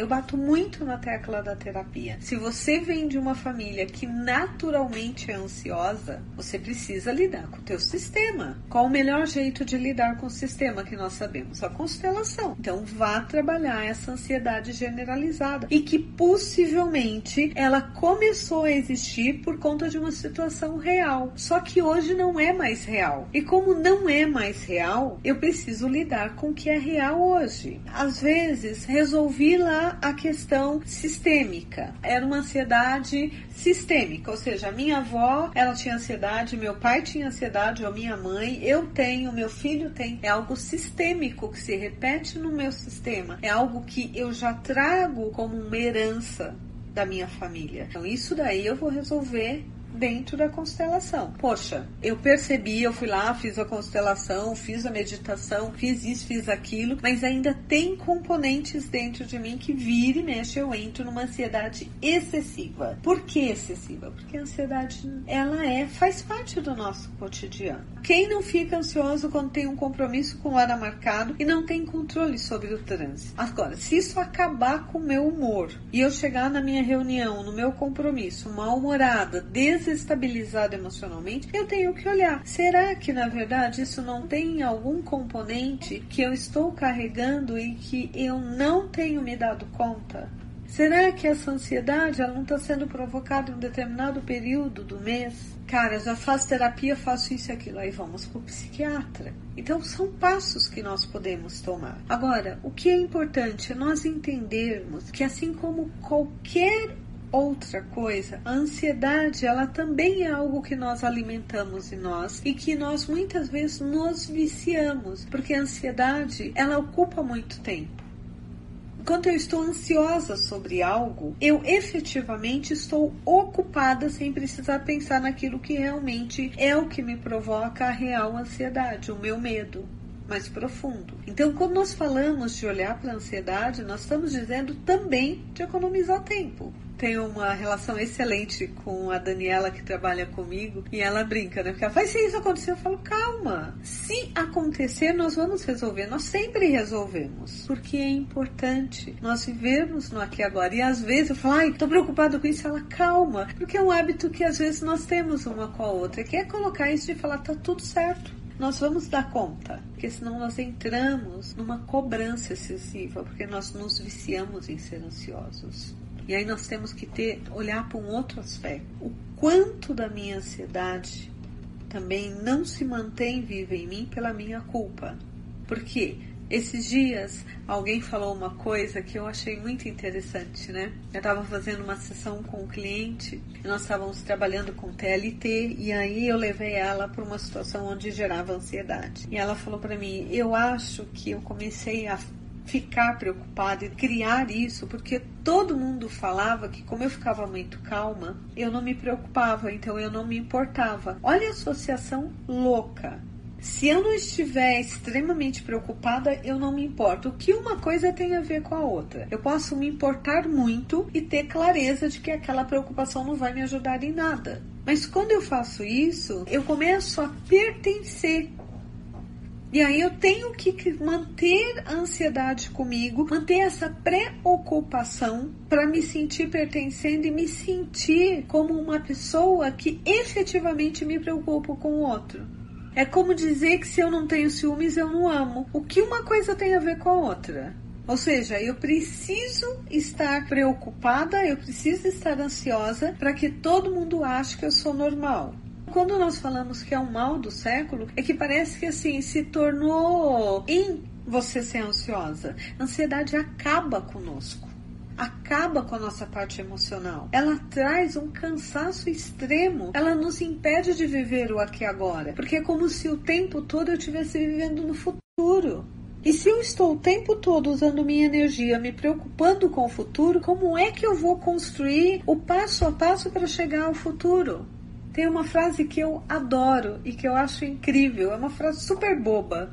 eu bato muito na tecla da terapia. Se você vem de uma família que naturalmente é ansiosa, você precisa lidar com o teu sistema. Qual o melhor jeito de lidar com o sistema que nós sabemos? A constelação. Então vá trabalhar essa ansiedade generalizada e que possivelmente ela começou a existir por conta de uma situação real. Só que hoje não é mais real. E como não é mais real, eu preciso lidar com o que é real hoje. Às vezes resolvi lá a questão sistêmica. Era uma ansiedade sistêmica, ou seja, a minha avó, ela tinha ansiedade, meu pai tinha ansiedade, ou minha mãe, eu tenho, meu filho tem. É algo sistêmico que se repete no meu sistema. É algo que eu já trago como uma herança da minha família. Então, isso daí eu vou resolver dentro da constelação. Poxa, eu percebi, eu fui lá, fiz a constelação, fiz a meditação, fiz isso, fiz aquilo, mas ainda tem componentes dentro de mim que vira e mexe, eu entro numa ansiedade excessiva. Por que excessiva? Porque a ansiedade, ela é, faz parte do nosso cotidiano. Quem não fica ansioso quando tem um compromisso com hora marcado e não tem controle sobre o trânsito? Agora, se isso acabar com o meu humor e eu chegar na minha reunião, no meu compromisso, mal-humorada, des desestabilizado emocionalmente, eu tenho que olhar. Será que na verdade isso não tem algum componente que eu estou carregando e que eu não tenho me dado conta? Será que essa ansiedade ela não está sendo provocada em um determinado período do mês? Cara, já faço terapia, faço isso e aquilo. Aí vamos para o psiquiatra. Então são passos que nós podemos tomar. Agora, o que é importante é nós entendermos que assim como qualquer outra coisa, a ansiedade, ela também é algo que nós alimentamos em nós e que nós muitas vezes nos viciamos, porque a ansiedade, ela ocupa muito tempo. Enquanto eu estou ansiosa sobre algo, eu efetivamente estou ocupada sem precisar pensar naquilo que realmente é o que me provoca a real ansiedade, o meu medo mais profundo. Então, quando nós falamos de olhar para a ansiedade, nós estamos dizendo também de economizar tempo tenho uma relação excelente com a Daniela que trabalha comigo e ela brinca, né? Porque ela faz se isso acontecer, eu falo, calma. Se acontecer, nós vamos resolver. Nós sempre resolvemos. Porque é importante nós vivermos no aqui e agora. E às vezes eu falo, ai, tô preocupado com isso. Ela, calma. Porque é um hábito que às vezes nós temos uma com a outra, que é colocar isso e falar, tá tudo certo nós vamos dar conta, porque senão nós entramos numa cobrança excessiva, porque nós nos viciamos em ser ansiosos. E aí nós temos que ter olhar para um outro aspecto. O quanto da minha ansiedade também não se mantém viva em mim pela minha culpa. Porque esses dias alguém falou uma coisa que eu achei muito interessante, né? Eu estava fazendo uma sessão com um cliente, nós estávamos trabalhando com TLT e aí eu levei ela para uma situação onde gerava ansiedade. E ela falou para mim: "Eu acho que eu comecei a ficar preocupada e criar isso, porque todo mundo falava que, como eu ficava muito calma, eu não me preocupava, então eu não me importava. Olha a associação louca. Se eu não estiver extremamente preocupada, eu não me importo. O que uma coisa tem a ver com a outra? Eu posso me importar muito e ter clareza de que aquela preocupação não vai me ajudar em nada. Mas quando eu faço isso, eu começo a pertencer e aí eu tenho que manter a ansiedade comigo, manter essa preocupação para me sentir pertencendo e me sentir como uma pessoa que efetivamente me preocupa com o outro. É como dizer que se eu não tenho ciúmes, eu não amo. O que uma coisa tem a ver com a outra? Ou seja, eu preciso estar preocupada, eu preciso estar ansiosa para que todo mundo ache que eu sou normal. Quando nós falamos que é um mal do século, é que parece que assim se tornou em você ser ansiosa. A ansiedade acaba conosco acaba com a nossa parte emocional. Ela traz um cansaço extremo. Ela nos impede de viver o aqui e agora. Porque é como se o tempo todo eu estivesse vivendo no futuro. E se eu estou o tempo todo usando minha energia, me preocupando com o futuro, como é que eu vou construir o passo a passo para chegar ao futuro? Tem uma frase que eu adoro e que eu acho incrível. É uma frase super boba,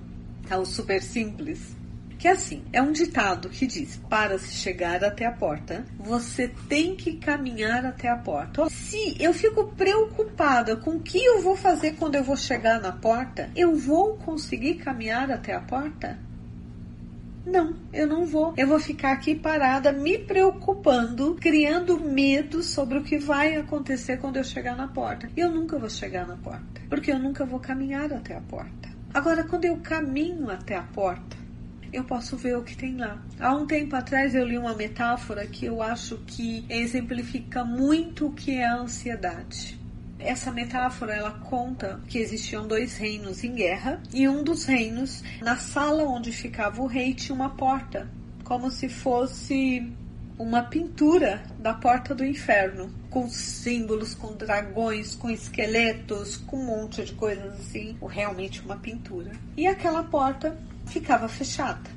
tá? Ou super simples. Que é assim, é um ditado que diz: para se chegar até a porta, você tem que caminhar até a porta. Se eu fico preocupada com o que eu vou fazer quando eu vou chegar na porta, eu vou conseguir caminhar até a porta? Não, eu não vou. Eu vou ficar aqui parada, me preocupando, criando medo sobre o que vai acontecer quando eu chegar na porta. Eu nunca vou chegar na porta, porque eu nunca vou caminhar até a porta. Agora, quando eu caminho até a porta, eu posso ver o que tem lá. Há um tempo atrás eu li uma metáfora que eu acho que exemplifica muito o que é a ansiedade. Essa metáfora ela conta que existiam dois reinos em guerra e um dos reinos, na sala onde ficava o rei, tinha uma porta, como se fosse uma pintura da porta do inferno, com símbolos, com dragões, com esqueletos, com um monte de coisas assim, realmente uma pintura. E aquela porta ficava fechada.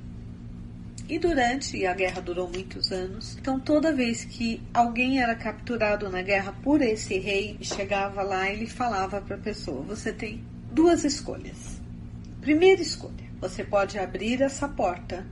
E durante, e a guerra durou muitos anos, então toda vez que alguém era capturado na guerra por esse rei e chegava lá, ele falava para a pessoa: você tem duas escolhas. Primeira escolha, você pode abrir essa porta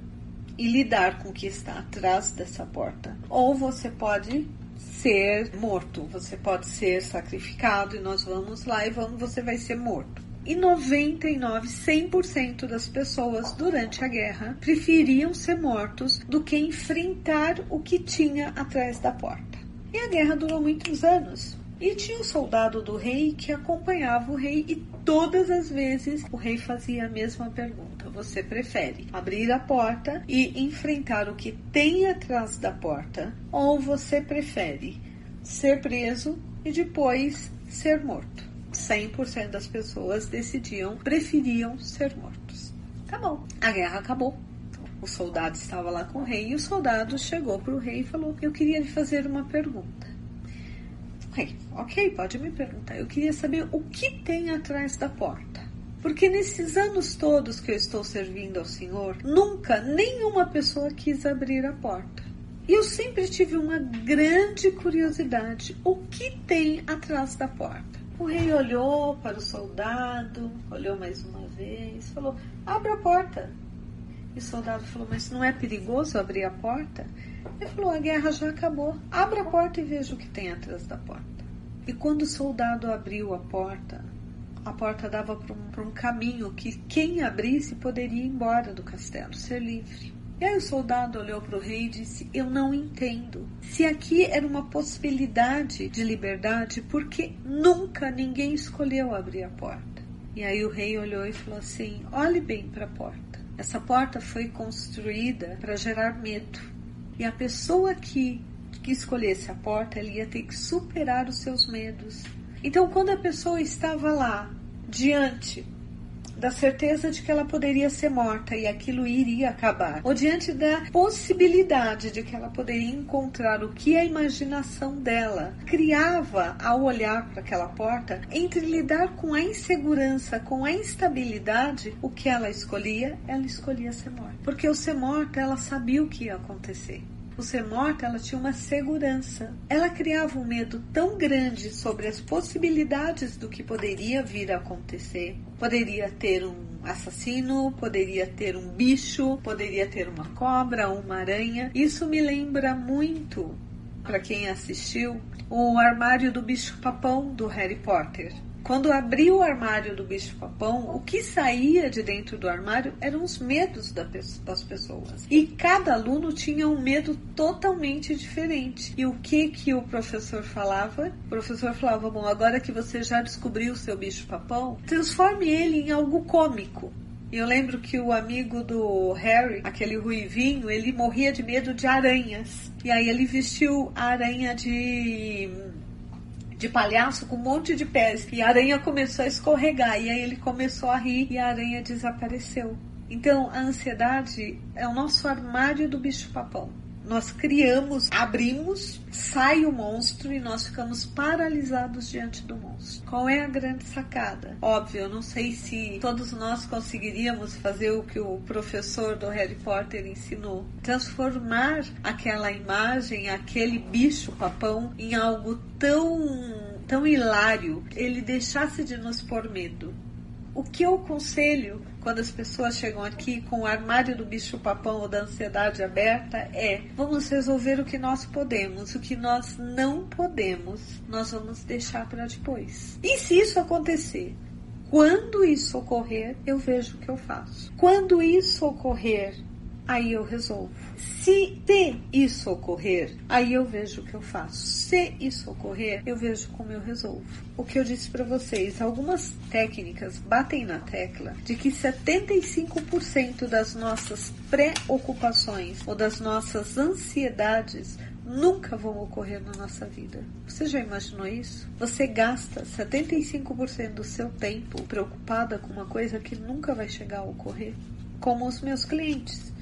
e lidar com o que está atrás dessa porta, ou você pode ser morto, você pode ser sacrificado e nós vamos lá e vamos, você vai ser morto e 99, 100% das pessoas durante a guerra preferiam ser mortos do que enfrentar o que tinha atrás da porta. E a guerra durou muitos anos. E tinha um soldado do rei que acompanhava o rei e todas as vezes o rei fazia a mesma pergunta: Você prefere abrir a porta e enfrentar o que tem atrás da porta? Ou você prefere ser preso e depois ser morto? 100% das pessoas decidiam, preferiam ser mortos. Tá bom, a guerra acabou. O soldado estava lá com o rei e o soldado chegou para o rei e falou: Eu queria lhe fazer uma pergunta. Rei, ok, pode me perguntar. Eu queria saber o que tem atrás da porta. Porque nesses anos todos que eu estou servindo ao Senhor, nunca nenhuma pessoa quis abrir a porta. E eu sempre tive uma grande curiosidade: o que tem atrás da porta? O rei olhou para o soldado, olhou mais uma vez, falou: Abra a porta. E o soldado falou: Mas não é perigoso abrir a porta? Ele falou: A guerra já acabou. Abra a porta e veja o que tem atrás da porta. E quando o soldado abriu a porta, a porta dava para um, um, caminho que quem abrisse poderia ir embora do castelo, ser livre. E aí o soldado olhou para o rei e disse: Eu não entendo. Se aqui era uma possibilidade de liberdade, por que nunca ninguém escolheu abrir a porta? E aí o rei olhou e falou assim: Olhe bem para a porta. Essa porta foi construída para gerar medo. E a pessoa que, que escolhesse a porta, ela ia ter que superar os seus medos. Então, quando a pessoa estava lá, diante da certeza de que ela poderia ser morta e aquilo iria acabar, ou diante da possibilidade de que ela poderia encontrar o que a imaginação dela criava ao olhar para aquela porta, entre lidar com a insegurança, com a instabilidade, o que ela escolhia, ela escolhia ser morta. Porque o ser morta, ela sabia o que ia acontecer por ser morta, ela tinha uma segurança. Ela criava um medo tão grande sobre as possibilidades do que poderia vir a acontecer. Poderia ter um assassino, poderia ter um bicho, poderia ter uma cobra, uma aranha. Isso me lembra muito, para quem assistiu, o armário do bicho-papão do Harry Potter. Quando abriu o armário do bicho-papão, o que saía de dentro do armário eram os medos das pessoas. E cada aluno tinha um medo totalmente diferente. E o que que o professor falava? O professor falava: Bom, agora que você já descobriu o seu bicho-papão, transforme ele em algo cômico. E eu lembro que o amigo do Harry, aquele ruivinho, ele morria de medo de aranhas. E aí ele vestiu a aranha de de palhaço com um monte de pés. E a aranha começou a escorregar. E aí ele começou a rir e a aranha desapareceu. Então a ansiedade é o nosso armário do bicho-papão nós criamos, abrimos, sai o monstro e nós ficamos paralisados diante do monstro. Qual é a grande sacada? Óbvio, eu não sei se todos nós conseguiríamos fazer o que o professor do Harry Potter ensinou, transformar aquela imagem, aquele bicho papão em algo tão tão hilário ele deixasse de nos pôr medo. O que eu aconselho quando as pessoas chegam aqui com o armário do bicho-papão ou da ansiedade aberta é: vamos resolver o que nós podemos, o que nós não podemos, nós vamos deixar para depois. E se isso acontecer? Quando isso ocorrer, eu vejo o que eu faço. Quando isso ocorrer, aí eu resolvo. Se te isso ocorrer, aí eu vejo o que eu faço. Se isso ocorrer, eu vejo como eu resolvo. O que eu disse para vocês, algumas técnicas batem na tecla de que 75% das nossas preocupações ou das nossas ansiedades nunca vão ocorrer na nossa vida. Você já imaginou isso? Você gasta 75% do seu tempo preocupada com uma coisa que nunca vai chegar a ocorrer, como os meus clientes.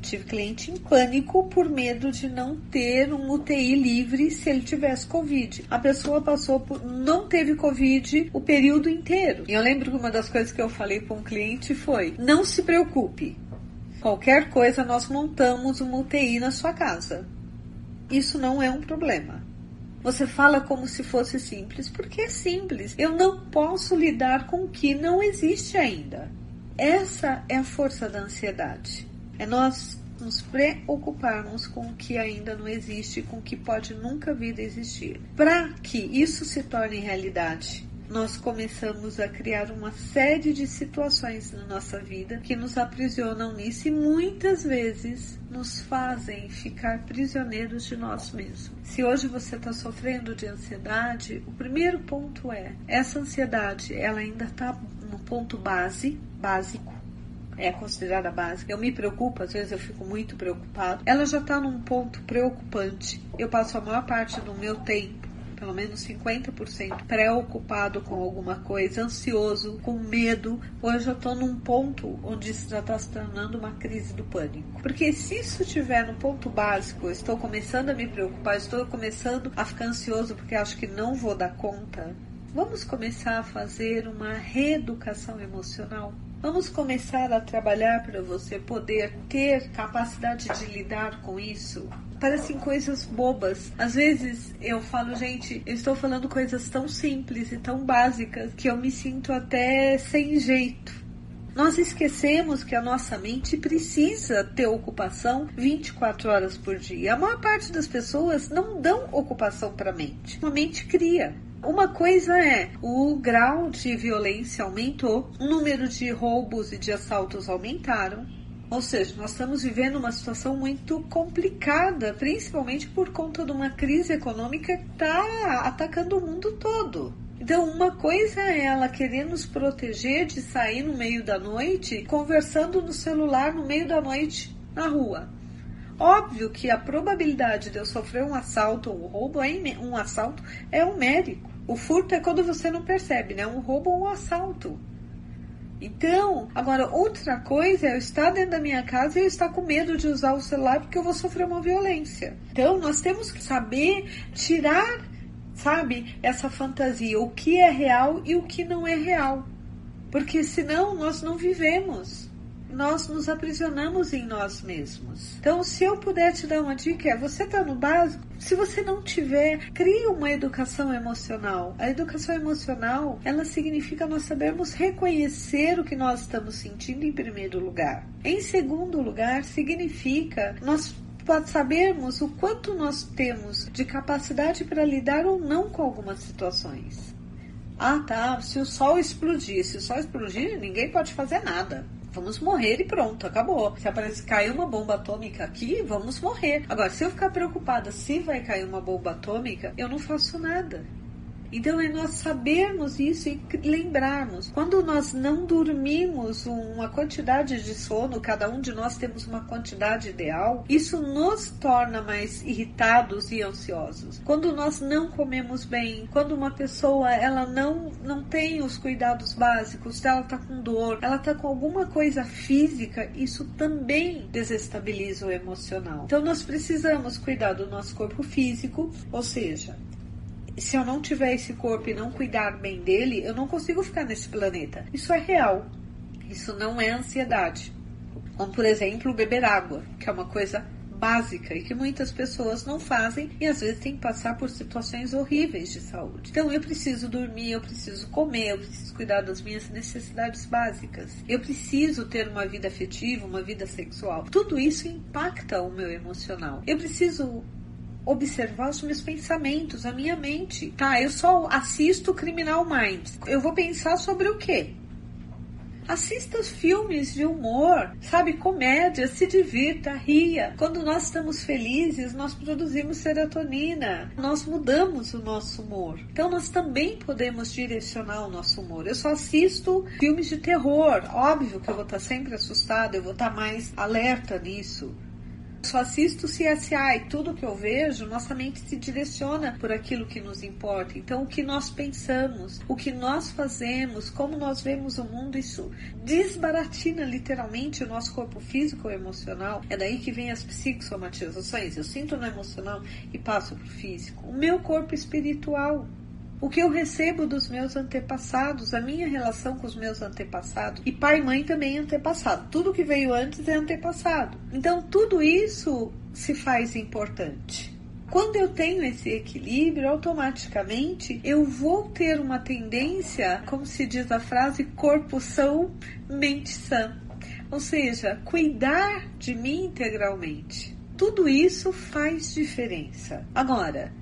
Tive cliente em pânico por medo de não ter um UTI livre se ele tivesse Covid. A pessoa passou por. não teve Covid o período inteiro. E eu lembro que uma das coisas que eu falei para um cliente foi: não se preocupe. Qualquer coisa, nós montamos uma UTI na sua casa. Isso não é um problema. Você fala como se fosse simples, porque é simples. Eu não posso lidar com o que não existe ainda. Essa é a força da ansiedade. É nós nos preocuparmos com o que ainda não existe, com o que pode nunca vir a existir. Para que isso se torne realidade, nós começamos a criar uma série de situações na nossa vida que nos aprisionam nisso e muitas vezes nos fazem ficar prisioneiros de nós mesmos. Se hoje você está sofrendo de ansiedade, o primeiro ponto é essa ansiedade, ela ainda está no ponto base, básico é considerada básica. Eu me preocupo, às vezes eu fico muito preocupado. Ela já está num ponto preocupante. Eu passo a maior parte do meu tempo pelo menos 50% preocupado com alguma coisa, ansioso, com medo, ou eu estou num ponto onde isso já está se tornando uma crise do pânico. Porque se isso estiver no ponto básico, estou começando a me preocupar, estou começando a ficar ansioso porque acho que não vou dar conta, vamos começar a fazer uma reeducação emocional. Vamos começar a trabalhar para você poder ter capacidade de lidar com isso. Parecem coisas bobas. Às vezes eu falo, gente, eu estou falando coisas tão simples e tão básicas que eu me sinto até sem jeito. Nós esquecemos que a nossa mente precisa ter ocupação 24 horas por dia. A maior parte das pessoas não dão ocupação para a mente. A mente cria. Uma coisa é, o grau de violência aumentou, o número de roubos e de assaltos aumentaram. Ou seja, nós estamos vivendo uma situação muito complicada, principalmente por conta de uma crise econômica que está atacando o mundo todo. Então, uma coisa é ela querer nos proteger de sair no meio da noite conversando no celular no meio da noite na rua. Óbvio que a probabilidade de eu sofrer um assalto ou um roubo é um assalto é um médico. O furto é quando você não percebe, né? Um roubo ou um assalto. Então, agora outra coisa é eu estar dentro da minha casa e eu estar com medo de usar o celular porque eu vou sofrer uma violência. Então, nós temos que saber tirar, sabe, essa fantasia, o que é real e o que não é real. Porque senão nós não vivemos nós nos aprisionamos em nós mesmos. Então, se eu puder te dar uma dica, é você está no básico. Se você não tiver, crie uma educação emocional. A educação emocional, ela significa nós sabermos reconhecer o que nós estamos sentindo em primeiro lugar. Em segundo lugar, significa nós sabermos o quanto nós temos de capacidade para lidar ou não com algumas situações. Ah, tá. Se o sol explodir, se o sol explodir, ninguém pode fazer nada. Vamos morrer e pronto, acabou. Se aparecer cair uma bomba atômica aqui, vamos morrer. Agora, se eu ficar preocupada se vai cair uma bomba atômica, eu não faço nada. Então é nós sabermos isso e lembrarmos. Quando nós não dormimos uma quantidade de sono, cada um de nós temos uma quantidade ideal, isso nos torna mais irritados e ansiosos. Quando nós não comemos bem, quando uma pessoa ela não não tem os cuidados básicos, ela está com dor, ela está com alguma coisa física, isso também desestabiliza o emocional. Então nós precisamos cuidar do nosso corpo físico, ou seja, se eu não tiver esse corpo e não cuidar bem dele, eu não consigo ficar nesse planeta. Isso é real. Isso não é ansiedade. Como, por exemplo, beber água, que é uma coisa básica e que muitas pessoas não fazem e às vezes tem que passar por situações horríveis de saúde. Então eu preciso dormir, eu preciso comer, eu preciso cuidar das minhas necessidades básicas. Eu preciso ter uma vida afetiva, uma vida sexual. Tudo isso impacta o meu emocional. Eu preciso observar os meus pensamentos, a minha mente. Tá, eu só assisto Criminal Minds. Eu vou pensar sobre o quê? Assista filmes de humor, sabe, comédia, se divirta, ria. Quando nós estamos felizes, nós produzimos serotonina, nós mudamos o nosso humor. Então nós também podemos direcionar o nosso humor. Eu só assisto filmes de terror, óbvio que eu vou estar sempre assustada, eu vou estar mais alerta nisso. Só assisto CSI e tudo que eu vejo, nossa mente se direciona por aquilo que nos importa. Então, o que nós pensamos, o que nós fazemos, como nós vemos o mundo, isso desbaratina literalmente o nosso corpo físico e emocional. É daí que vem as psicossomatizações. Eu sinto no emocional e passo para o físico. O meu corpo espiritual o que eu recebo dos meus antepassados, a minha relação com os meus antepassados. E pai e mãe também é antepassado. Tudo que veio antes é antepassado. Então, tudo isso se faz importante. Quando eu tenho esse equilíbrio, automaticamente eu vou ter uma tendência, como se diz a frase, corpo são, mente sã. Ou seja, cuidar de mim integralmente. Tudo isso faz diferença. Agora,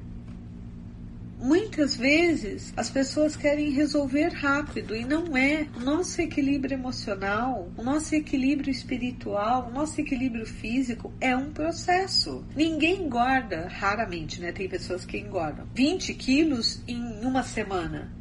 Muitas vezes as pessoas querem resolver rápido e não é. O nosso equilíbrio emocional, o nosso equilíbrio espiritual, o nosso equilíbrio físico é um processo. Ninguém engorda, raramente, né? Tem pessoas que engordam 20 quilos em uma semana.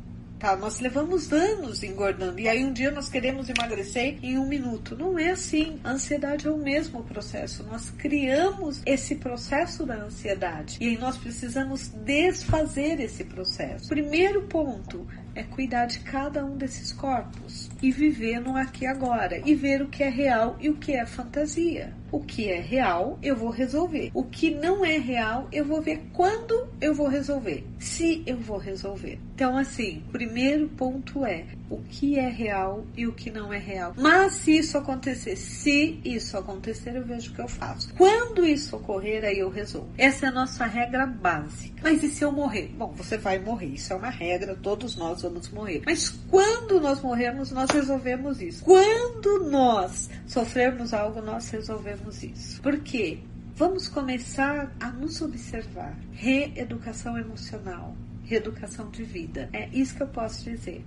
Tá, nós levamos anos engordando e aí um dia nós queremos emagrecer em um minuto. Não é assim. A ansiedade é o mesmo processo. Nós criamos esse processo da ansiedade e aí nós precisamos desfazer esse processo. Primeiro ponto é cuidar de cada um desses corpos e viver no aqui e agora e ver o que é real e o que é fantasia. O que é real, eu vou resolver. O que não é real, eu vou ver quando eu vou resolver. Se eu vou resolver. Então, assim, primeiro ponto é o que é real e o que não é real. Mas se isso acontecer, se isso acontecer, eu vejo o que eu faço. Quando isso ocorrer, aí eu resolvo. Essa é a nossa regra básica. Mas e se eu morrer? Bom, você vai morrer. Isso é uma regra, todos nós vamos morrer. Mas quando nós morrermos, nós resolvemos isso. Quando nós sofrermos algo, nós resolvemos isso. Por quê? Vamos começar a nos observar. Reeducação emocional, reeducação de vida. É isso que eu posso dizer.